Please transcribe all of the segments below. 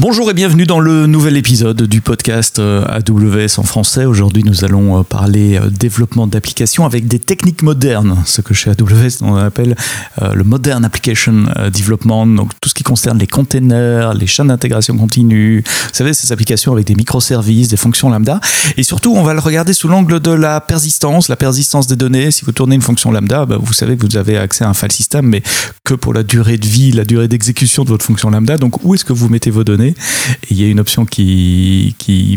Bonjour et bienvenue dans le nouvel épisode du podcast euh, AWS en français. Aujourd'hui, nous allons euh, parler euh, développement d'applications avec des techniques modernes, ce que chez AWS on appelle le Modern Application Development, donc tout ce qui concerne les containers, les chaînes d'intégration continue, vous savez, ces applications avec des microservices, des fonctions lambda. Et surtout, on va le regarder sous l'angle de la persistance, la persistance des données. Si vous tournez une fonction lambda, bah, vous savez que vous avez accès à un file system, mais que pour la durée de vie, la durée d'exécution de votre fonction lambda. Donc, où est-ce que vous mettez vos données il y a une option qui,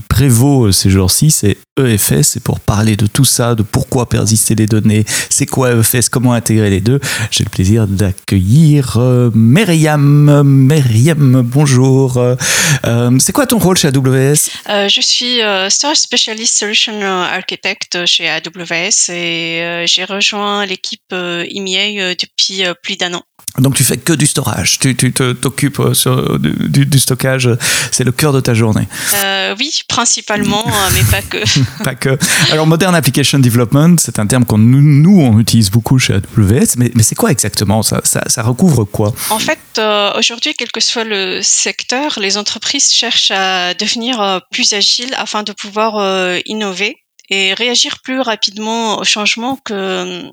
prévaut ces jours-ci, c'est EFS. C'est pour parler de tout ça, de pourquoi persister les données, c'est quoi EFS, comment intégrer les deux. J'ai le plaisir d'accueillir euh, Myriam. Myriam, bonjour. Euh, c'est quoi ton rôle chez AWS euh, Je suis Star Specialist Solution Architect chez AWS et j'ai rejoint l'équipe EMEA depuis plus d'un an. Donc tu fais que du storage, tu t'occupes euh, du, du, stockage, c'est le cœur de ta journée. Euh, oui, principalement, mais pas que. pas que. Alors Modern Application Development, c'est un terme qu'on nous on utilise beaucoup chez AWS, mais, mais c'est quoi exactement? Ça, ça, recouvre quoi? En fait, euh, aujourd'hui, quel que soit le secteur, les entreprises cherchent à devenir plus agiles afin de pouvoir innover et réagir plus rapidement aux changements que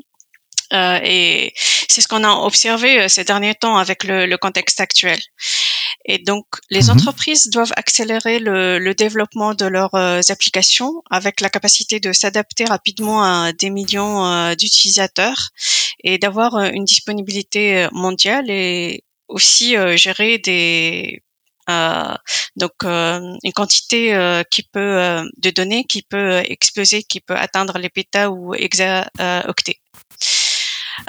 euh, et c'est ce qu'on a observé euh, ces derniers temps avec le, le contexte actuel. Et donc, les mhm. entreprises doivent accélérer le, le développement de leurs euh, applications avec la capacité de s'adapter rapidement à des millions d'utilisateurs et d'avoir une disponibilité mondiale et aussi gérer des euh, donc une quantité qui peut de données qui peut exploser, qui peut atteindre les pétas ou hexaoctets.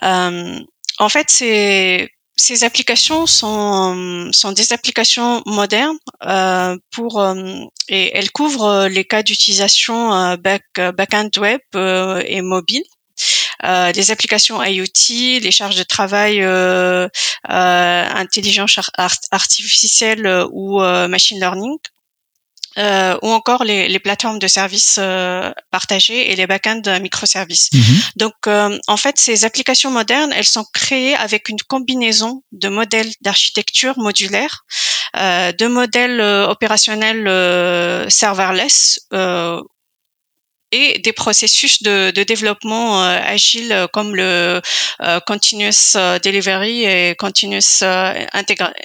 Euh, en fait, c'est ces applications sont, sont des applications modernes euh, pour euh, et elles couvrent les cas d'utilisation euh, back back-end web euh, et mobile. Euh, les applications IoT, les charges de travail intelligence artificielle ou machine learning, euh, ou encore les, les, plateformes de services euh, partagés et les backends microservices. Mhm. Donc, euh, en fait, ces applications modernes, elles sont créées avec une combinaison de modèles d'architecture modulaire, euh, de modèles opérationnels serverless et des processus de, de développement euh, agile euh, comme le euh, continuous delivery et continuous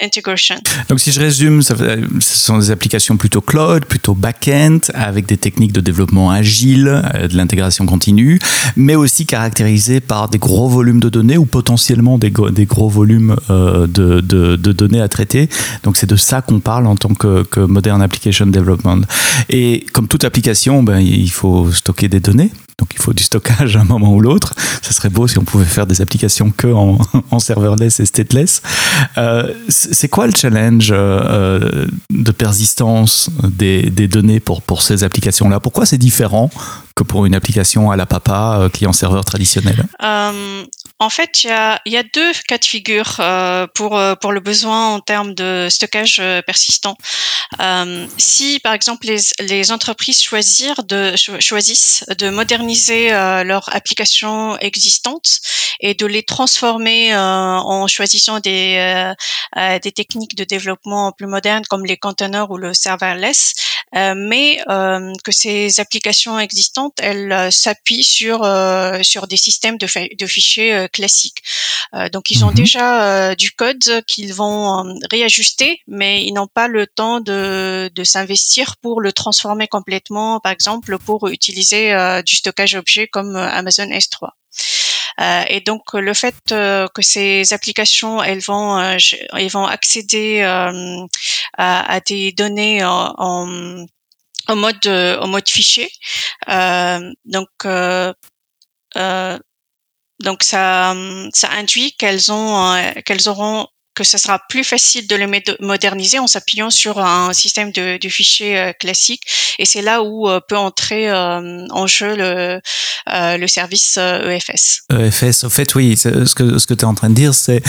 integration. Donc si je résume, ça, ce sont des applications plutôt cloud, plutôt back-end, avec des techniques de développement agile, de l'intégration continue, mais aussi caractérisées par des gros volumes de données ou potentiellement des, des gros volumes de, de, de, données à traiter. Donc c'est de ça qu'on parle en tant que, que Modern Application Development. Et comme toute application, ben, il faut stocker des données. Donc il faut du stockage à un moment ou l'autre. Ça serait beau si on pouvait faire des applications que en, en serverless et stateless. Euh, c'est quoi le challenge euh, de persistance des, des, données pour, ces applications-là? Pourquoi c'est différent que pour une application à la papa euh, client-serveur traditionnel? Euh, En fait, il y a, y a, deux cas de figure euh, pour, pour le besoin en termes de stockage persistant. si, par exemple, les, les entreprises choisir de, choisissent de moderniser euh, leurs applications existantes et de les transformer euh, en choisissant des, euh, des techniques de développement plus modernes comme les containers ou le serverless, mais que ces applications existantes, elles s'appuient sur sur des systèmes de, de fichiers classiques. donc ils ont mhm. déjà du code qu'ils vont réajuster, mais ils n'ont pas le temps de, de s'investir pour le transformer complètement, par exemple pour utiliser du stockage objet comme euh, Amazon S3. Euh, et donc le fait euh, que ces applications elles vont elles vont accéder à, des données en, en mode en mode fichier donc donc ça ça induit qu'elles ont qu'elles auront que ce sera plus facile de les moderniser en s'appuyant sur un système de, de fichiers euh, classique. Et c'est là où euh, peut entrer euh, en jeu le, le service EFS. EFS, au fait, oui, ce que, ce que tu es en train de dire, c'est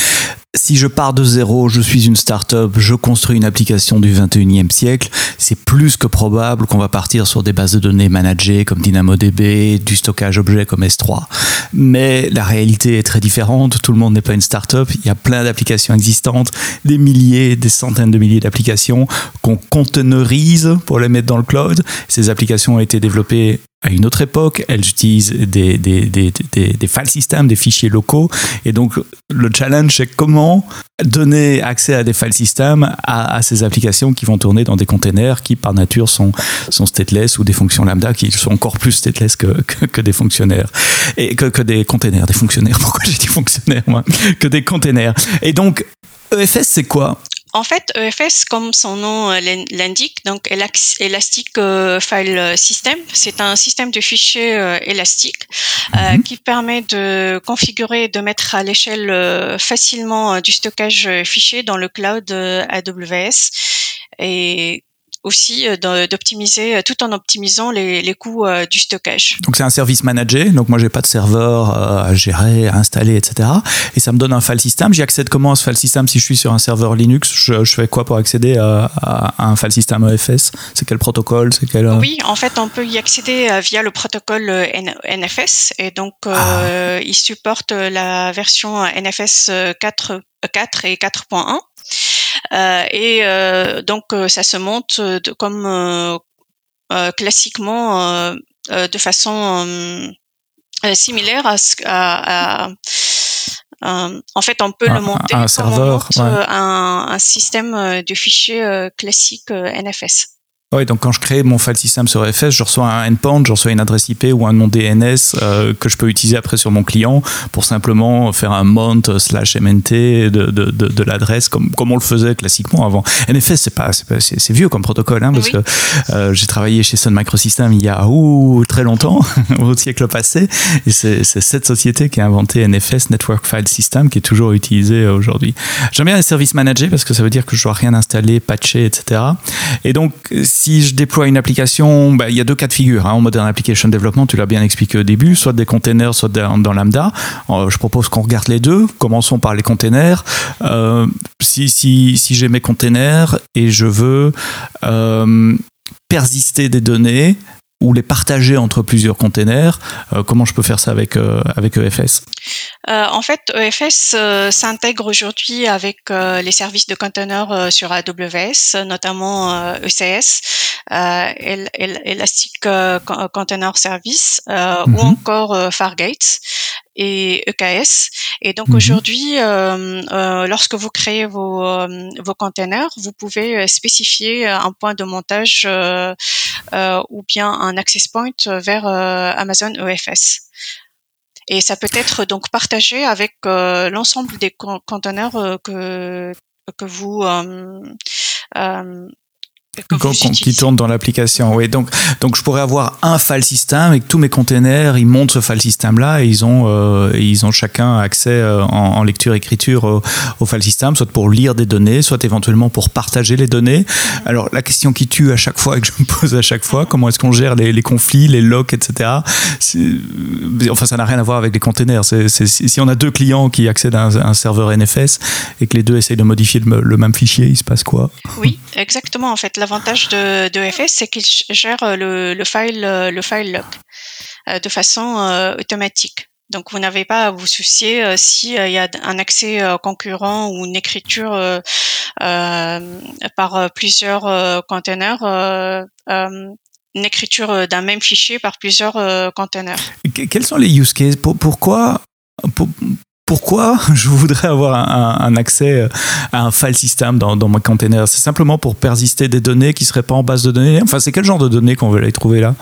si je pars de zéro, je suis une start-up, je construis une application du 21e siècle, c'est plus que probable qu'on va partir sur des bases de données managées comme DynamoDB, du stockage objet comme S3. Mais la réalité est très différente, tout le monde n'est pas une start-up, il y a plein d'applications existantes des milliers, des centaines de milliers d'applications qu'on containerise pour les mettre dans le cloud. Ces applications ont été développées à une autre époque, elles utilisent des, des, des, des, des file systems, des fichiers locaux. Et donc, le challenge, c'est comment donner accès à des file systems à, à, ces applications qui vont tourner dans des containers qui, par nature, sont, sont stateless ou des fonctions lambda qui sont encore plus stateless que, que, que des fonctionnaires. Et que, que des containers, des fonctionnaires. Pourquoi j'ai dit fonctionnaires, moi? Que des containers. Et donc, EFS, c'est quoi? En fait, EFS, comme son nom euh, l'indique, donc Elastic euh, File System, c'est un système de fichiers euh, élastique mm -hmm. qui permet de configurer et de mettre à l'échelle facilement du stockage fichier dans le cloud AWS. Et aussi euh, d'optimiser euh, tout en optimisant les, les coûts euh, du stockage. Donc c'est un service managé, donc moi j'ai pas de serveur à gérer, à installer, etc. Et ça me donne un file system. J'y accède comment à ce file system si je suis sur un serveur Linux? Je, je fais quoi pour accéder à, à, un file system EFS C'est quel protocole? C'est quel Oui, en fait on peut y accéder via le protocole NFS et donc ah. euh, il supporte la version NFS 4 4 et 4.1. Euh, et euh, donc euh, ça se monte de, comme classiquement de façon similaire à, à, à en fait, on peut un, le monter un, ouais. un, un, système de fichiers classique NFS. Oui, donc quand je crée mon file system sur FS, je reçois un endpoint, je reçois une adresse IP ou un nom DNS euh, que je peux utiliser après sur mon client pour simplement faire un mount slash MNT de, de, de, de l'adresse comme, comme on le faisait classiquement avant. NFS, c'est pas, c'est vieux comme protocole, hein, parce oui. que euh, j'ai travaillé chez Sun Microsystems il y a ouh, très longtemps, au siècle passé, et c'est cette société qui a inventé NFS, Network File System, qui est toujours utilisé aujourd'hui. J'aime bien les services managés parce que ça veut dire que je dois rien installer, patcher, etc. Et donc, si je déploie une application, bah, il y a deux cas de figure. Hein, en Modern Application Development, tu l'as bien expliqué au début, soit des containers, soit dans, Lambda. Euh, je propose qu'on regarde les deux. Commençons par les containers. Euh, si si, si j'ai mes containers et je veux euh, persister des données, ou les partager entre plusieurs containers. Euh, comment je peux faire ça avec, euh, avec EFS euh, En fait, EFS s'intègre aujourd'hui avec les services de containers sur AWS, notamment ECS, Elastic Container Service mm -hmm. ou mhm. encore Fargate et EKS. Et donc mmh. aujourd'hui, euh, euh, lorsque vous créez vos, euh, vos containers, vous pouvez spécifier un point de montage ou bien un access point vers Amazon EFS. Et ça peut être donc partagé avec l'ensemble des containers que que vous qui tourne dans l'application. Oui, donc donc je pourrais avoir un file system et que tous mes containers ils montent ce file system là et ils ont euh, ils ont chacun accès euh, en, en, lecture écriture au, au, file system, soit pour lire des données, soit éventuellement pour partager les données. Alors la question qui tue à chaque fois et que je me pose à chaque fois, comment est-ce qu'on gère les, les, conflits, les locks, etc. Enfin, ça n'a rien à voir avec les containers. C'est si on a deux clients qui accèdent à un, un, serveur NFS et que les deux essayent de modifier le, le même fichier, il se passe quoi? Oui, exactement. En fait, l'avantage de, de FS, c'est qu'il gère le, le, file, le file lock euh, de façon euh, automatique. Donc, vous n'avez pas à vous soucier euh, s'il y a un accès concurrent ou une écriture euh, par plusieurs containers, une écriture d'un même fichier par plusieurs containers. Quels sont les use cases? Pourquoi pour, pourquoi je voudrais avoir un, un, accès à un file system dans, dans mon container? C'est simplement pour persister des données qui ne seraient pas en base de données. Enfin, c'est quel genre de données qu'on veut les trouver là?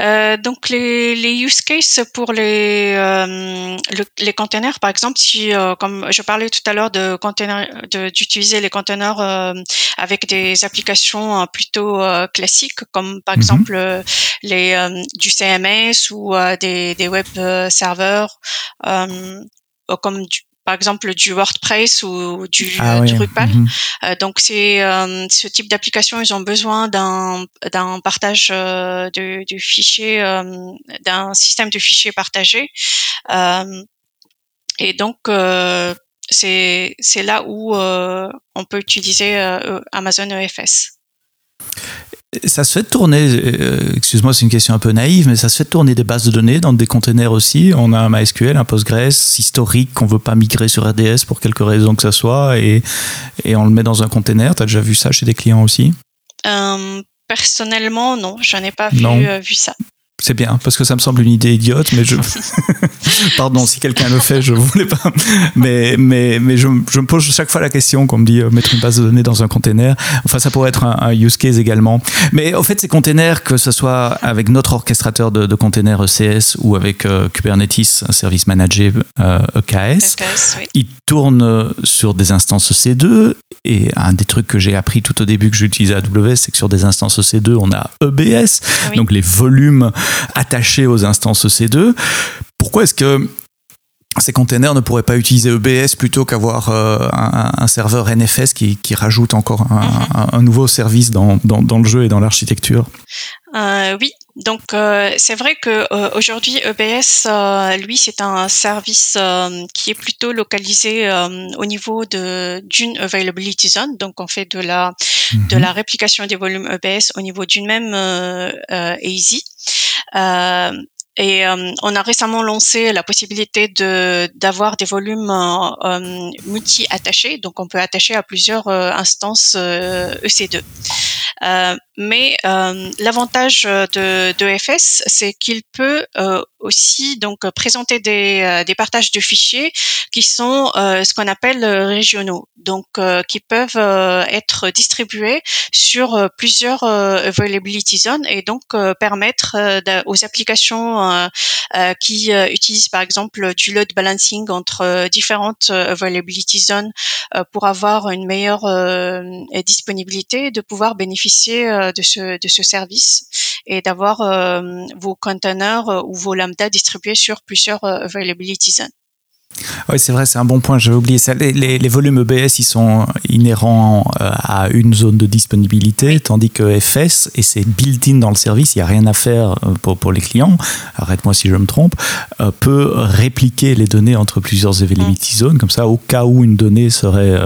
Euh, donc les, les, use cases pour les euh, le, les containers, par exemple, si euh, comme je parlais tout à l'heure de container, d'utiliser les containers euh, avec des applications euh, plutôt classiques, comme par mm -hmm. exemple les du CMS ou des, des web serveurs comme du, par exemple du WordPress ou du, ah, oui. Drupal. Mm -hmm. euh, donc c'est euh, ce type d'application, ils ont besoin d'un d'un partage euh, de, de, fichiers, euh, d'un système de fichiers partagé. Euh, et donc euh, c'est c'est là où on peut utiliser Amazon EFS. Ça se fait tourner, euh, excuse-moi, c'est une question un peu naïve, mais ça se fait tourner des bases de données dans des containers aussi. On a un MySQL, un Postgres historique qu'on veut pas migrer sur RDS pour quelque raison que ce soit, et, et on le met dans un container. Tu as déjà vu ça chez des clients aussi? Euh, Personnellement, non, je n'ai pas vu, euh, vu ça. C'est bien, parce que ça me semble une idée idiote, mais je. Pardon, si quelqu'un le fait, je voulais pas. Mais, mais, mais je, je, me pose chaque fois la question qu'on me dit euh, mettre une base de données dans un container. Enfin, ça pourrait être un, use case également. Mais au fait, ces containers, que ce soit avec notre orchestrateur de, de containers ECS ou avec euh, Kubernetes, un service managé euh, EKS, e ils tournent sur des instances C2. Et un des trucs que j'ai appris tout au début que j'utilisais AWS, c'est que sur des instances C2, on a EBS, donc les volumes attachés aux instances EC2. Pourquoi est-ce que ces containers ne pourraient pas utiliser EBS plutôt qu'avoir euh, un, serveur NFS qui, rajoute encore un, mhm. nouveau service dans, le jeu et dans l'architecture? Euh, Oui, donc euh, c'est vrai que aujourd'hui EBS, lui, c'est un service qui est plutôt localisé au niveau de d'une availability zone. Donc on fait de la de la réplication des volumes EBS au niveau d'une même ASY. Euh, et euh, on a récemment lancé la possibilité de d'avoir des volumes euh, multi-attachés, donc on peut attacher à plusieurs instances EC2. E mais l'avantage de, de FS, c'est qu'il peut aussi donc présenter des, des partages de fichiers qui sont ce qu'on appelle régionaux, donc qui peuvent être distribués sur plusieurs availability zones et donc permettre aux applications qui utilisent par exemple du load balancing entre différentes availability zones pour avoir une meilleure disponibilité, de pouvoir bénéficier de ce, service et d'avoir euh, vos containers euh, ou vos lambda distribués sur plusieurs euh, availability zones. Oui, c'est vrai, c'est un bon point. J'avais oublié ça. Les, les, volumes EBS, ils sont inhérents euh, à une zone de disponibilité, tandis que FS, et c'est built-in dans le service, il n'y a rien à faire euh, pour, pour les clients, arrête-moi si je me trompe, euh, peut répliquer les données entre plusieurs availability mm. zones. Comme ça, au cas où une donnée serait,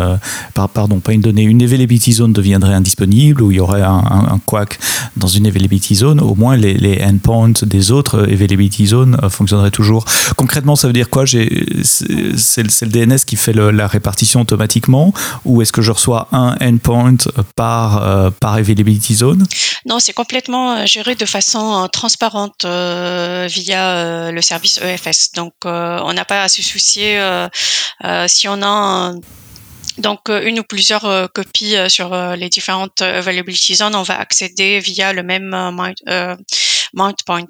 pardon, pas une donnée, une availability zone deviendrait indisponible, ou il y aurait un, un, quack dans une availability zone, au moins les, les endpoints des autres availability zones fonctionneraient toujours. Concrètement, ça veut dire quoi? J'ai c'est le DNS qui fait la répartition automatiquement ou est-ce que je reçois un endpoint par, euh, par availability zone? Non, c'est complètement euh, géré de façon euh, transparente via le service EFS. Donc, on n'a pas à se soucier si on a donc une ou plusieurs copies sur les différentes availability zones, on va accéder via le même mount point.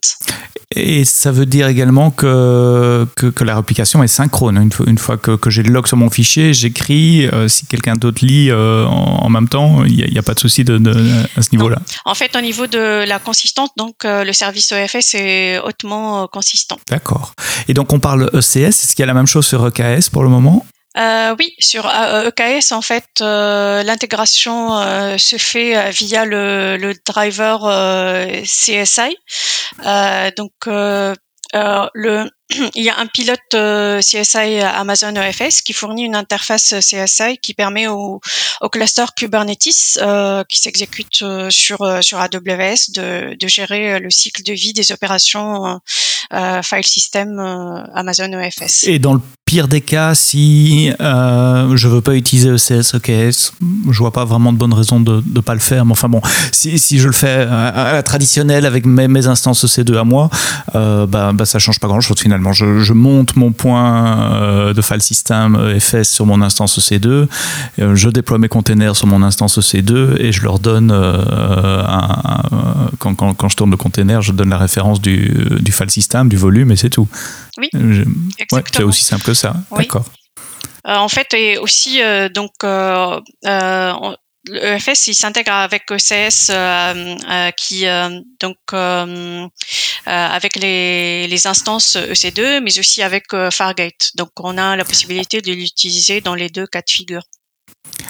Et ça veut dire également que, que, la réplication est synchrone. Une fois, une fois que, que j'ai le log sur mon fichier, j'écris. Euh, si quelqu'un d'autre lit euh, en, même temps, il n'y a, pas de souci de, à ce niveau-là. En fait, au niveau de la consistance, donc euh, le service EFS est hautement consistant. D'accord. Et donc on parle ECS. Est-ce qu'il y a la même chose sur EKS pour le moment? Euh, oui, sur EKS, en fait, euh, l'intégration euh, se fait via le, le driver CSI. donc, le, il y a un pilote CSI Amazon EFS qui fournit une interface CSI qui permet au, cluster Kubernetes qui s'exécute sur sur AWS de, gérer le cycle de vie des opérations file system Amazon EFS. Et dans le pire des cas, si euh, je veux pas utiliser ECS, EKS, je vois pas vraiment de bonne raison de ne pas le faire. Mais enfin bon, si, je le fais à, la traditionnelle avec mes, instances EC2 à moi, euh, bah, bah, ça change pas grand chose finalement. Je, je monte mon point euh, de file system EFS sur mon instance EC2, euh, je déploie mes containers sur mon instance EC2 et je leur donne, euh, un, quand, quand, quand, je tourne le container, je donne la référence du, du file system, du volume et c'est tout. Oui, exactement. c'est aussi simple que ça. D'accord. Euh, en fait, et aussi, euh, donc, euh, le EFS, il s'intègre avec ECS qui donc avec les, les, instances EC2, mais aussi avec Fargate. Donc on a la possibilité de l'utiliser dans les deux cas de figure.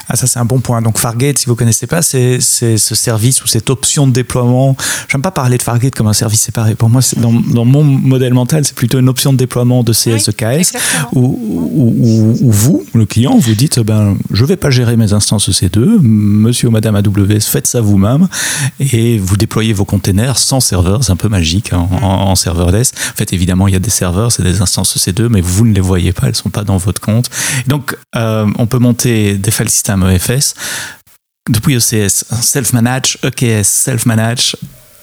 Ah, ça, c'est un bon point. Donc, Fargate, si vous connaissez pas, c'est ce service ou cette option de déploiement. J'aime pas parler de Fargate comme un service séparé. Pour moi, dans, dans, mon modèle mental, c'est plutôt une option de déploiement de CSEKS où, vous, le client, vous dites ben, je vais pas gérer mes instances EC2, monsieur ou madame AWS, faites ça vous-même et vous déployez vos containers sans serveur. C'est un peu magique hein, en, serverless. En fait, évidemment, il y a des serveurs, c'est des instances EC2, mais vous ne les voyez pas, elles sont pas dans votre compte. Donc, euh, on peut monter des file systems EFS. Depuis ECS, Self-Manage, EKS, Self-Manage,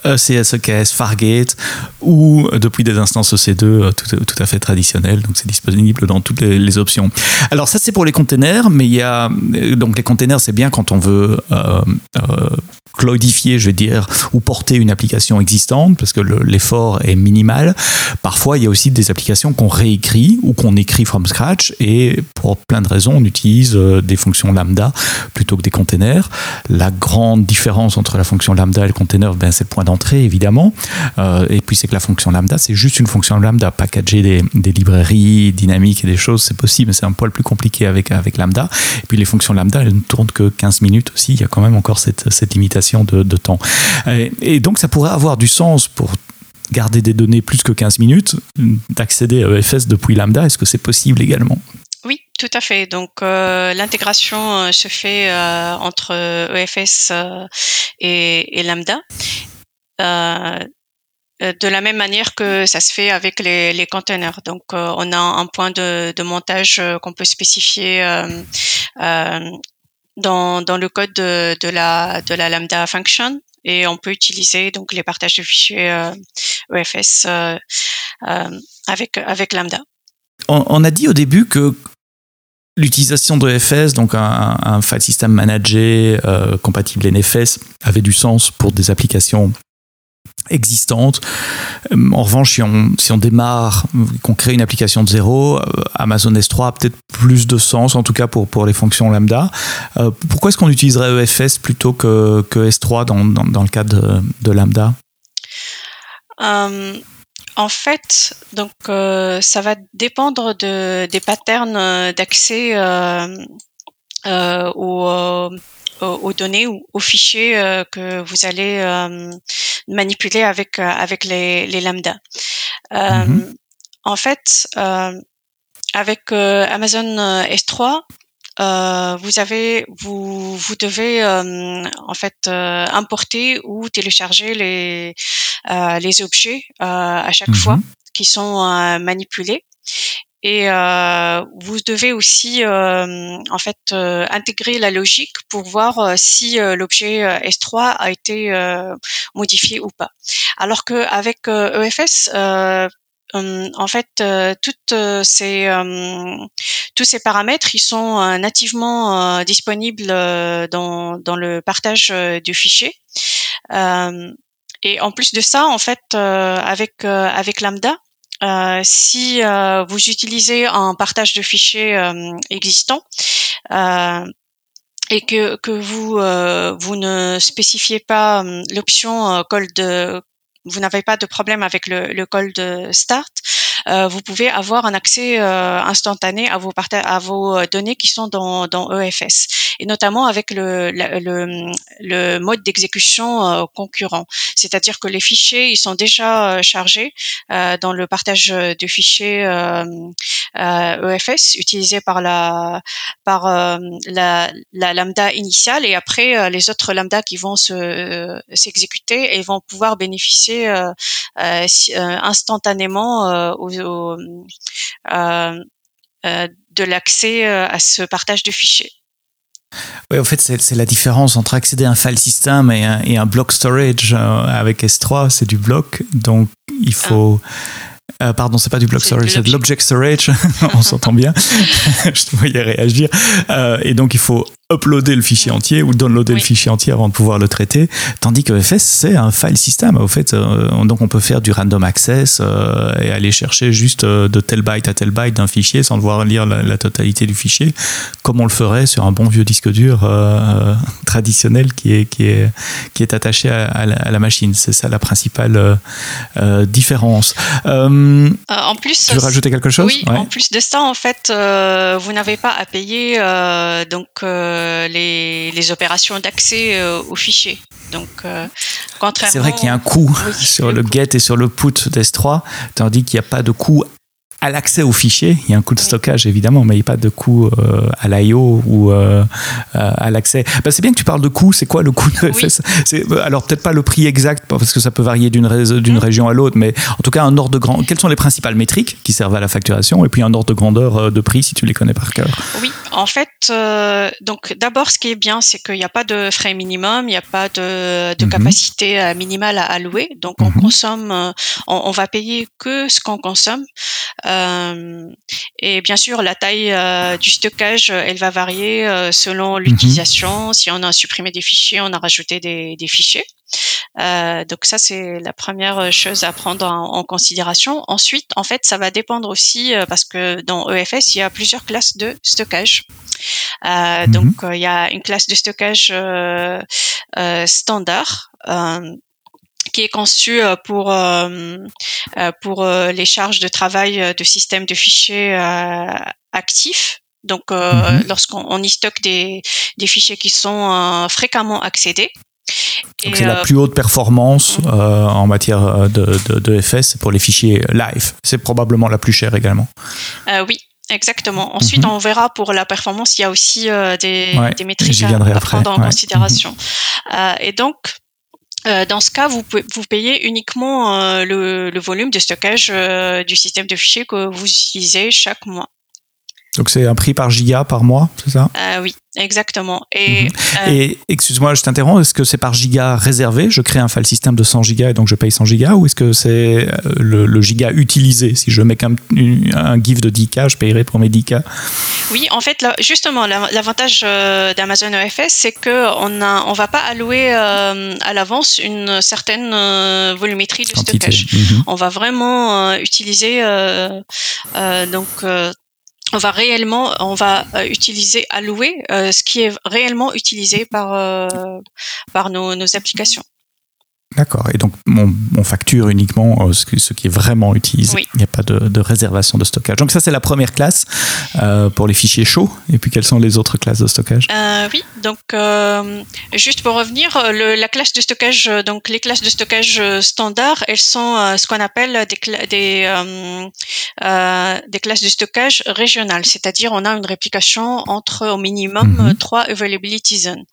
ECS, EKS, Fargate, ou depuis des instances EC2 euh, tout, tout à fait traditionnelles. Donc c'est disponible dans toutes les, options. Alors ça c'est pour les containers, mais il y a euh, donc les containers c'est bien quand on veut euh, cloudifier, je vais dire, ou porter une application existante, parce que l'effort est minimal. Parfois, il y a aussi des applications qu'on réécrit ou qu'on écrit from scratch, et pour plein de raisons, on utilise euh, des fonctions lambda plutôt que des containers. La grande différence entre la fonction lambda et le container, ben, c'est le point d'entrée, évidemment. Euh, et puis, c'est que la fonction lambda, c'est juste une fonction lambda. Packager des, des librairies dynamiques et des choses, c'est possible, mais c'est un poil plus compliqué avec, avec lambda. Et puis, les fonctions lambda, elles ne tournent que 15 minutes aussi. Il y a quand même encore cette, cette limitation de, temps. Et, donc ça pourrait avoir du sens pour garder des données plus que 15 minutes, d'accéder à EFS depuis Lambda. Est-ce que c'est possible également? Oui, tout à fait. Donc euh, l'intégration euh, se fait euh, entre EFS et, Lambda. de la même manière que ça se fait avec les, containers. Donc, on a un point de montage qu'on peut spécifier dans, dans le code de, la, de la lambda function et on peut utiliser donc les partages de fichiers euh, EFS euh, euh, avec avec lambda. On, a dit au début que l'utilisation de EFS, donc un, un file system manager euh, compatible NFS, avait du sens pour des applications existantes. Euh, en revanche, si on, si on démarre, qu'on crée une application de zéro, euh, Amazon S3 a peut-être plus de sens, en tout cas pour, les fonctions lambda. Euh, pourquoi est-ce qu'on utiliserait EFS plutôt que, que S3 dans, le cas de, lambda? En fait, donc ça va dépendre de, des patterns d'accès euh, aux, aux, données ou aux fichiers euh, que vous allez euh, manipuler avec avec les, les lambda. Mm-hmm. En fait, avec Amazon S3, euh, vous avez vous vous devez euh, en fait euh, importer ou télécharger les les objets à chaque mm-hmm. fois qui sont manipulés et euh, vous devez aussi euh, en fait euh, intégrer la logique pour voir si l'objet S3 a été modifié ou pas. Alors qu'avec EFS, e en fait, toutes ces tous ces paramètres, ils sont nativement disponibles dans, dans le partage du fichier. et en plus de ça, en fait, avec avec Lambda, euh, si euh, vous utilisez un partage de fichiers euh, existant et que, que vous vous ne spécifiez pas l'option call de vous n'avez pas de problème avec le, le call de start, euh, vous pouvez avoir un accès euh, instantané à vos, à vos euh, données qui sont dans, dans EFS, et notamment avec le, le, le mode d'exécution concurrent. C'est-à-dire que les fichiers, ils sont déjà chargés dans le partage de fichiers EFS utilisé par la par la, la, lambda initiale et après les autres lambda qui vont se s'exécuter et vont pouvoir bénéficier instantanément aux euh, euh, de l'accès euh, à ce partage de fichiers. Oui, en fait, c'est la différence entre accéder à un file system et un, et un block storage avec S3, c'est du bloc, donc il ah. faut. Euh, pardon, c'est pas du block storage, c'est de l'object storage. On s'entend bien. Je te voyais réagir. Euh, et donc, il faut uploader le fichier entier ou downloader le fichier entier avant de pouvoir le traiter. Tandis que FS, c'est un file system. Au fait, euh, donc on peut faire du random access euh, et aller chercher juste euh, de tel byte à tel byte d'un fichier sans devoir lire la, totalité du fichier, comme on le ferait sur un bon vieux disque dur traditionnel qui est, qui est, qui est attaché à, la, machine. C'est ça la principale différence. en plus, tu veux rajouter quelque chose? Oui, en plus de ça, en fait, vous n'avez pas à payer donc les, les, opérations d'accès aux fichiers. Donc, contrairement. C'est vrai qu'il y a un coût sur le, get et sur le put d'S3, tandis qu'il n'y a pas de coût à l'accès aux fichiers. Il y a un coût de stockage évidemment, mais il n'y a pas de coût euh, à l'IO ou euh, à l'accès. Bah, c'est bien que tu parles de coût. C'est quoi le coût de FS Alors peut-être pas le prix exact parce que ça peut varier d'une d'une région à l'autre, mais en tout cas un ordre de grand. Quelles sont les principales métriques qui servent à la facturation? Et puis un ordre de grandeur euh, de prix si tu les connais par cœur. Oui, en fait, donc d'abord ce qui est bien, c'est qu'il n'y a pas de frais minimum, il n'y a pas de, de mhm. capacité minimale à allouer, donc on mhm. consomme, on, on, va payer que ce qu'on consomme. Euh, et bien sûr, la taille euh, du stockage, elle va varier euh, selon mhm. l'utilisation. Si on a supprimé des fichiers, on a rajouté des, des fichiers. Euh, donc ça c'est la première chose à prendre en, considération. Ensuite, en fait, ça va dépendre aussi parce que dans EFS il y a plusieurs classes de stockage. Euh, mhm. Donc il y a une classe de stockage euh, standard qui est conçu euh, pour euh, euh, pour les charges de travail de système de fichiers actifs. Donc, mhm. lorsqu'on y stocke des, des fichiers qui sont fréquemment accédés. Donc c'est la plus haute performance mhm. en matière de, de, de, FS pour les fichiers live. C'est probablement la plus chère également. oui, Exactement. Ensuite, mhm. on verra pour la performance, il y a aussi des, des métriques à, prendre en considération. et donc, euh, dans ce cas, vous, payez uniquement euh, le, volume de stockage euh, du système de fichiers que vous utilisez chaque mois. Donc c'est un prix par giga par mois, c'est ça? Euh, Oui, exactement. Et, mhm. euh, et excuse-moi, je t'interromps. Est-ce que c'est par giga réservé? Je crée un file système de 100 gigas et donc je paye 100 gigas ou est-ce que c'est euh, le, giga utilisé? Si je mets un, un GIF de 10K, je payerai pour mes 10K Oui, en fait, là, justement, l'avantage d'Amazon EFS, c'est qu'on ne on va pas allouer à l'avance une certaine volumétrie de stockage. Mhm. On va vraiment utiliser donc on va réellement, on va euh, utiliser, allouer euh, ce qui est réellement utilisé par euh, par nos, nos applications. D'accord. Et donc, on, facture uniquement euh, ce, ce, qui est vraiment utilisé. Il n'y a pas de, réservation de stockage. Donc, ça, c'est la première classe euh, pour les fichiers chauds. Et puis, quelles sont les autres classes de stockage? Euh, Oui. Donc, juste pour revenir, la classe de stockage, donc les classes de stockage standard, elles sont ce qu'on appelle des, des, des classes de stockage régionales. C'est-à-dire, on a une réplication entre au minimum mhm. trois availability zones.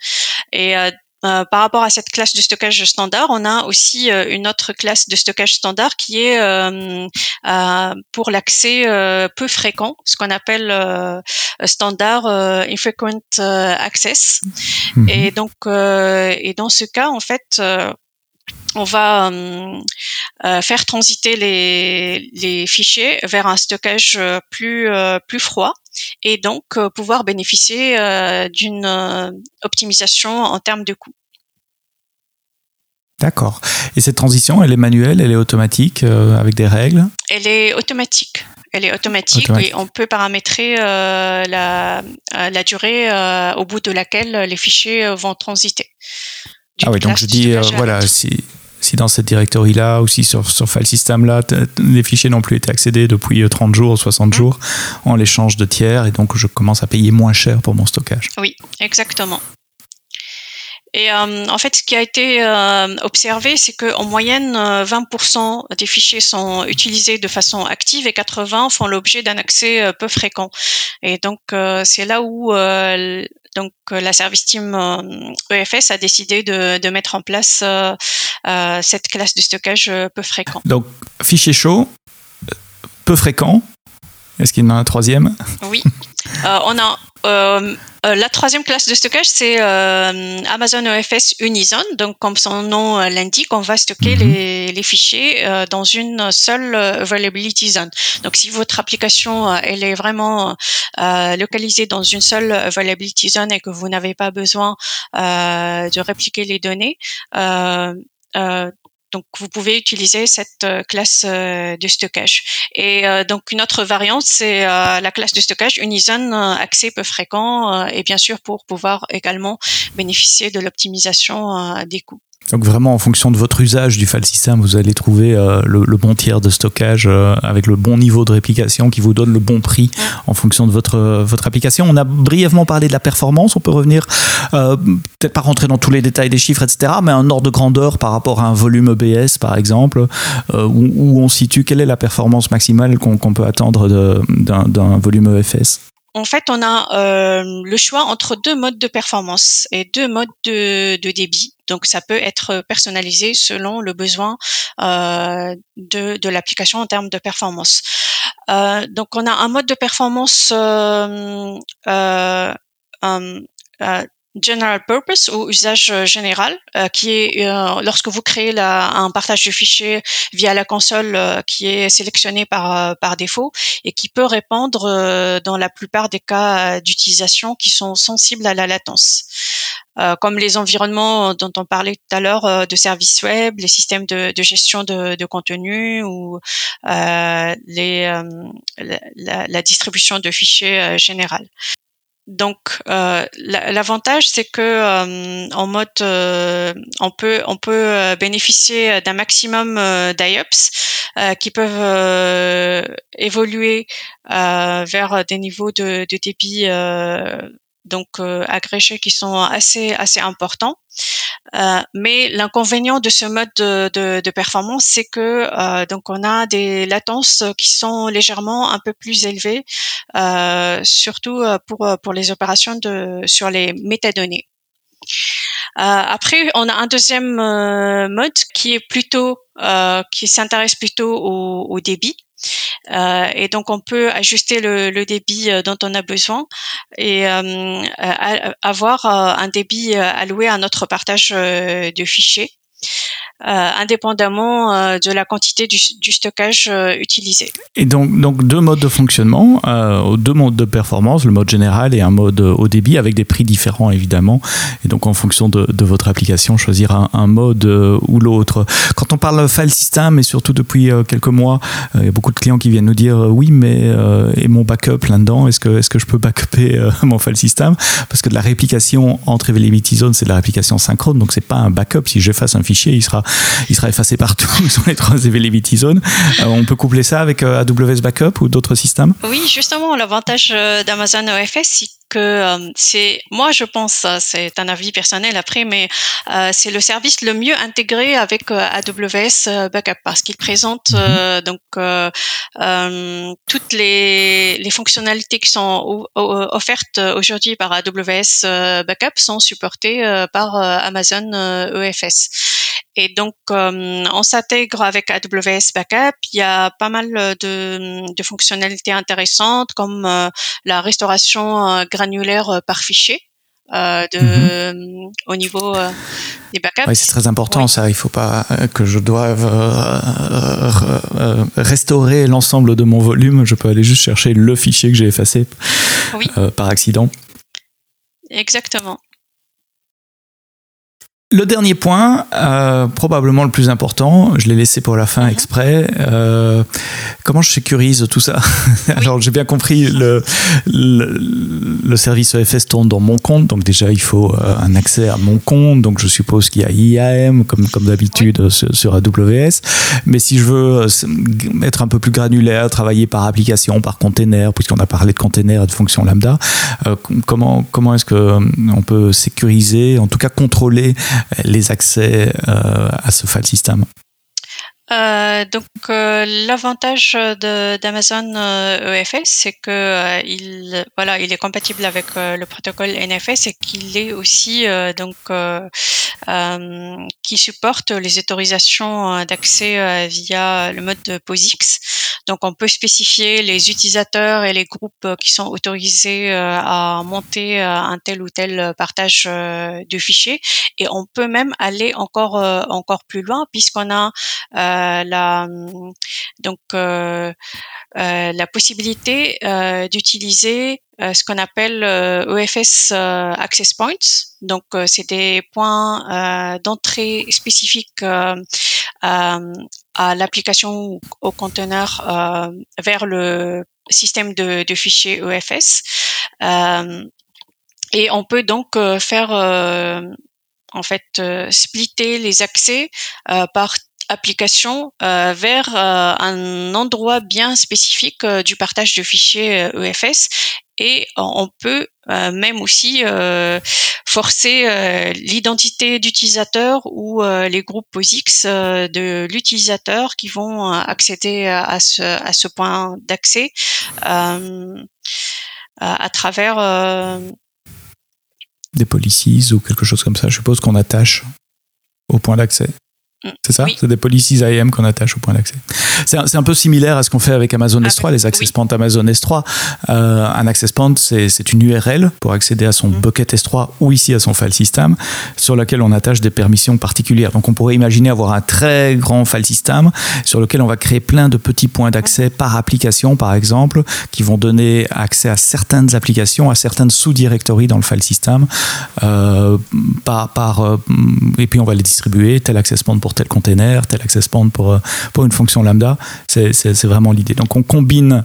Et euh, par rapport à cette classe de stockage standard, on a aussi euh, une autre classe de stockage standard qui est euh, pour l'accès peu fréquent, ce qu'on appelle standard infrequent access. Mhm. Et donc, et dans ce cas, en fait, on va faire transiter les, les, fichiers vers un stockage plus plus froid et donc euh, pouvoir bénéficier euh, d'une euh, optimisation en termes de coût. D'accord. Et cette transition, elle est manuelle, elle est automatique, avec des règles? Elle est automatique. Elle est automatique, et on peut paramétrer la, la, durée au bout de laquelle les fichiers vont transiter. Ah oui, donc je dis, voilà, si, si dans cette directory-là ou si sur, sur file system-là, les fichiers n'ont plus été accédés depuis 30 euh, jours ou 60 mmh. jours, on les change de tiers et donc je commence à payer moins cher pour mon stockage. Oui, exactement. Et euh, en fait, ce qui a été euh, observé, c'est qu'en moyenne, 20% des fichiers sont utilisés de façon active et 80% font l'objet d'un accès peu fréquent. Et donc, c'est là où donc euh, la service team EFS euh, e a décidé de, mettre en place euh, cette classe de stockage peu fréquent. Donc fichier chaud, peu fréquent. Est-ce qu'il y en a un troisième Oui. on a euh, euh, la troisième classe de stockage, c'est euh, Amazon EFS Unizone. Donc, comme son nom l'indique, on va stocker mhm. les, les, fichiers dans une seule availability zone. Donc, si votre application elle est vraiment localisée dans une seule availability zone et que vous n'avez pas besoin de répliquer les données, donc, vous pouvez utiliser cette euh, classe euh, de stockage. Et euh, donc, une autre variante, c'est la classe de stockage Unison accès peu fréquent et bien sûr pour pouvoir également bénéficier de l'optimisation des coûts. Donc vraiment en fonction de votre usage du file system, vous allez trouver euh, le, bon tiers de stockage euh, avec le bon niveau de réplication qui vous donne le bon prix en fonction de votre, votre application. On a brièvement parlé de la performance, on peut revenir, euh, peut-être pas rentrer dans tous les détails des chiffres, etc., mais un ordre de grandeur par rapport à un volume EBS par exemple, où, on situe quelle est la performance maximale qu'on peut attendre d'un volume EFS en fait, on a euh, le choix entre deux modes de performance et deux modes de, débit. Donc, ça peut être personnalisé selon le besoin euh, de, l'application en termes de performance. Euh, donc, on a un mode de performance general purpose ou usage euh, général, euh, qui est euh, lorsque vous créez la, un partage de fichiers via la console qui est sélectionné par par défaut et qui peut répondre dans la plupart des cas d'utilisation qui sont sensibles à la latence. comme les environnements dont on parlait tout à l'heure de services web, les systèmes de, de gestion de, de, contenu ou les, la, la, distribution de fichiers générale. Donc euh, l'avantage c'est que euh, en mode euh, on peut on peut bénéficier d'un maximum d'IOPS qui peuvent évoluer vers des niveaux de, de débit donc euh, agrégés qui sont assez assez importants. Euh, mais l'inconvénient de ce mode de, performance, c'est que euh, donc on a des latences qui sont légèrement un peu plus élevées, euh, surtout euh, pour pour les opérations de sur les métadonnées. Euh, après, on a un deuxième mode qui est plutôt qui s'intéresse plutôt au, au débit. Euh, et donc on peut ajuster le, débit euh, dont on a besoin et euh, avoir un débit alloué à notre partage de fichiers. Euh, indépendamment euh, de la quantité du, stockage euh, utilisé. Et donc, donc deux modes de fonctionnement, deux modes de performance, le mode général et un mode au débit avec des prix différents évidemment. Et donc en fonction de, votre application, choisir un, mode ou l'autre. Quand on parle file system et surtout depuis quelques mois, il y a beaucoup de clients qui viennent nous dire oui mais et mon backup là-dedans, est-ce que, est-ce que je peux backuper mon file system? Parce que de la réplication entre Availability Zone, c'est de la réplication synchrone, donc c'est pas un backup. Si j'efface un fichier, il sera il sera effacé partout sur les trois Availability Zones. Euh, on peut coupler ça avec euh, AWS Backup ou d'autres systèmes? Oui, justement, l'avantage euh, d'Amazon OFS, que c'est, moi je pense, c'est un avis personnel après, mais c'est le service le mieux intégré avec AWS Backup parce qu'il présente mhm. donc toutes les, les, fonctionnalités qui sont offertes aujourd'hui par AWS Backup sont supportées par Amazon EFS. Et donc, euh, on s'intègre avec AWS Backup. Il y a pas mal de, de fonctionnalités intéressantes comme euh, la restauration euh, granulaire par fichier. Euh, de, mhm. au niveau des backups. Oui, c'est très important ça. Il faut pas que je doive restaurer l'ensemble de mon volume. Je peux aller juste chercher le fichier que j'ai effacé oui. par accident. Exactement. Le dernier point, euh, probablement le plus important, je l'ai laissé pour la fin mhm. exprès. Euh, comment je sécurise tout ça Alors j'ai bien compris, le, le, service EFS tourne dans mon compte, donc déjà il faut euh, un accès à mon compte, donc je suppose qu'il y a IAM comme, comme d'habitude sur, AWS. Mais si je veux être un peu plus granulaire, travailler par application, par container, puisqu'on a parlé de container et de fonction lambda, comment, comment est-ce qu'on peut sécuriser, en tout cas contrôler les accès euh, à ce file system euh, donc euh, l'avantage d'Amazon EFS, c'est que il voilà, il est compatible avec le protocole NFS et qu'il est aussi donc qui supporte les autorisations d'accès via le mode de POSIX. Donc, on peut spécifier les utilisateurs et les groupes qui sont autorisés euh, à monter euh, un tel ou tel partage euh, de fichiers. Et on peut même aller encore encore plus loin puisqu'on a la donc la possibilité d'utiliser ce qu'on appelle EFS Access Points. Donc, c'est des points d'entrée spécifiques à l'application au conteneur euh, vers le système de, de fichiers EFS. Euh, et on peut donc euh, faire en fait splitter les accès par application vers un endroit bien spécifique du partage de fichiers EFS et on peut même aussi forcer l'identité d'utilisateur ou les groupes POSIX de l'utilisateur qui vont accéder à ce, à ce point d'accès à travers des policies ou quelque chose comme ça. Je suppose qu'on attache au point d'accès. C'est ça C'est des policies IAM qu'on attache au point d'accès. C'est un, un, peu similaire à ce qu'on fait avec Amazon S3, les access points Amazon S3. Euh, un access point, c'est une URL pour accéder à son mm. bucket S3 ou ici à son file system, sur laquelle on attache des permissions particulières. Donc on pourrait imaginer avoir un très grand file system sur lequel on va créer plein de petits points d'accès par application, par exemple, qui vont donner accès à certaines applications, à certaines sous-directories dans le file system, euh, par, par, euh, et puis on va les distribuer, tel access point pour tel container, tel access point pour, euh, pour une fonction lambda. C'est vraiment l'idée. Donc on combine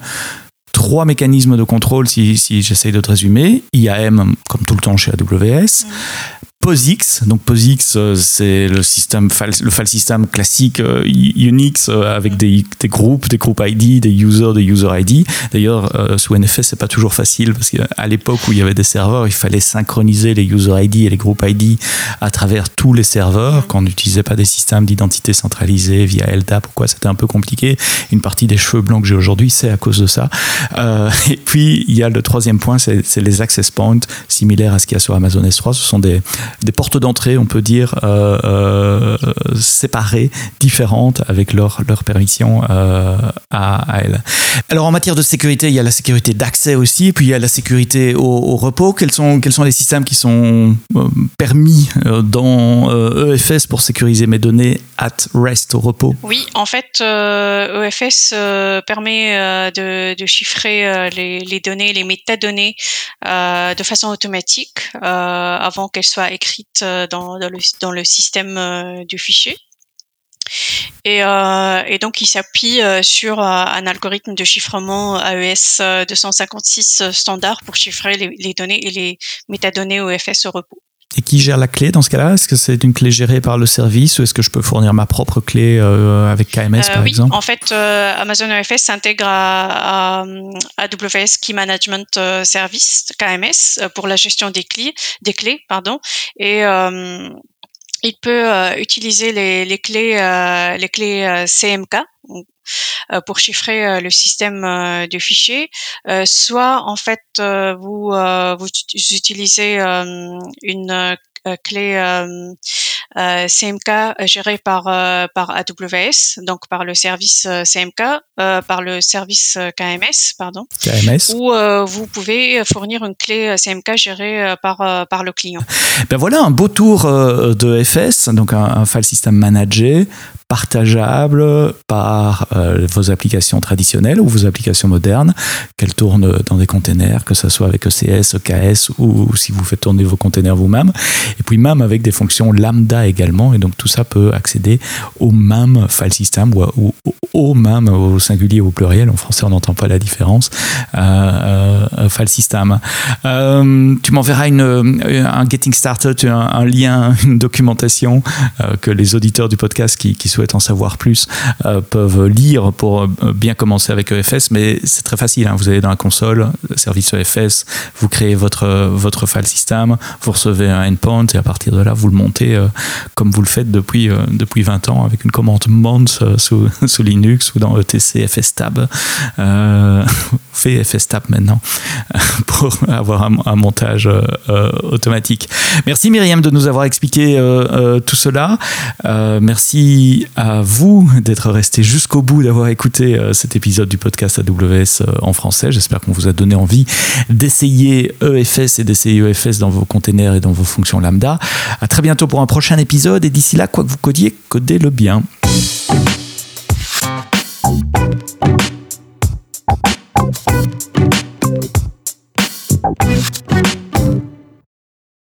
trois mécanismes de contrôle, si, si j'essaye de te résumer. IAM, comme tout le temps chez AWS. POSIX. Donc POSIX, euh, c'est le système, le file system classique euh, Unix euh, avec des, des, groupes, des groupes ID, des users, des user ID. D'ailleurs, sous NFS, c'est pas toujours facile parce qu'à l'époque où il y avait des serveurs, il fallait synchroniser les user ID et les groupes ID à travers tous les serveurs quand on n'utilisait pas des systèmes d'identité centralisés via LDAP ou quoi. C'était un peu compliqué. Une partie des cheveux blancs que j'ai aujourd'hui, c'est à cause de ça. et puis, il y a le troisième point, c'est les access points, similaires à ce qu'il y a sur Amazon S3. Ce sont des, des portes d'entrée, on peut dire, euh, euh, séparées, différentes, avec leur, leur permission euh, à, elles. Alors en matière de sécurité, il y a la sécurité d'accès aussi, puis il y a la sécurité au, repos. Quels sont, quels sont les systèmes qui sont permis dans EFS e pour sécuriser mes données at rest au repos? Oui, en fait, EFS e permet de, chiffrer les, données, les métadonnées de façon automatique avant qu'elles soient écrites dans, le, système euh, du fichier. Et, euh, et, donc, il s'appuie euh, sur un algorithme de chiffrement AES 256 standard pour chiffrer les, les données et les métadonnées OFS au repos. Et qui gère la clé dans ce cas-là? Est-ce que c'est une clé gérée par le service ou est-ce que je peux fournir ma propre clé euh, avec KMS par oui, exemple? En fait, Amazon EFS s'intègre à, AWS Key Management Service KMS pour la gestion des clés, des clés pardon. Et il peut euh, utiliser les, les clés, euh, les clés euh, CMK pour chiffrer le système de fichiers. soit en fait vous, vous utilisez une clé CMK gérée par par AWS, donc par le service CMK, par le service KMS, pardon. KMS. Ou vous pouvez fournir une clé CMK gérée par par le client. Ben voilà un beau tour de FS, donc un, un file system manager partageable par euh, vos applications traditionnelles ou vos applications modernes, qu'elles tournent dans des containers, que ce soit avec ECS, EKS ou, si vous faites tourner vos containers vous-même. Et puis même avec des fonctions lambda également. Et donc tout ça peut accéder au même file system ou, au même au singulier ou au pluriel. En français, on n'entend pas la différence. Euh, euh, file system. tu m'enverras une, un getting started, un, lien, une documentation que les auditeurs du podcast qui, souhaitent en savoir plus euh, peuvent lire pour euh, bien commencer avec EFS, mais c'est très facile. Hein. Vous allez dans la console, service EFS, vous créez votre, votre file system, vous recevez un endpoint et à partir de là, vous le montez euh, comme vous le faites depuis, depuis 20 ans avec une commande mont sous, sous, Linux ou dans ETC FSTab. Euh, fait FSTab maintenant pour avoir un, montage automatique. Merci Myriam de nous avoir expliqué tout cela. merci à vous d'être resté jusqu'au bout, d'avoir écouté euh, cet épisode du podcast AWS euh, en français. J'espère qu'on vous a donné envie d'essayer EFS et d'essayer EFS dans vos containers et dans vos fonctions lambda. À très bientôt pour un prochain épisode et d'ici là, quoi que vous codiez, codez-le bien.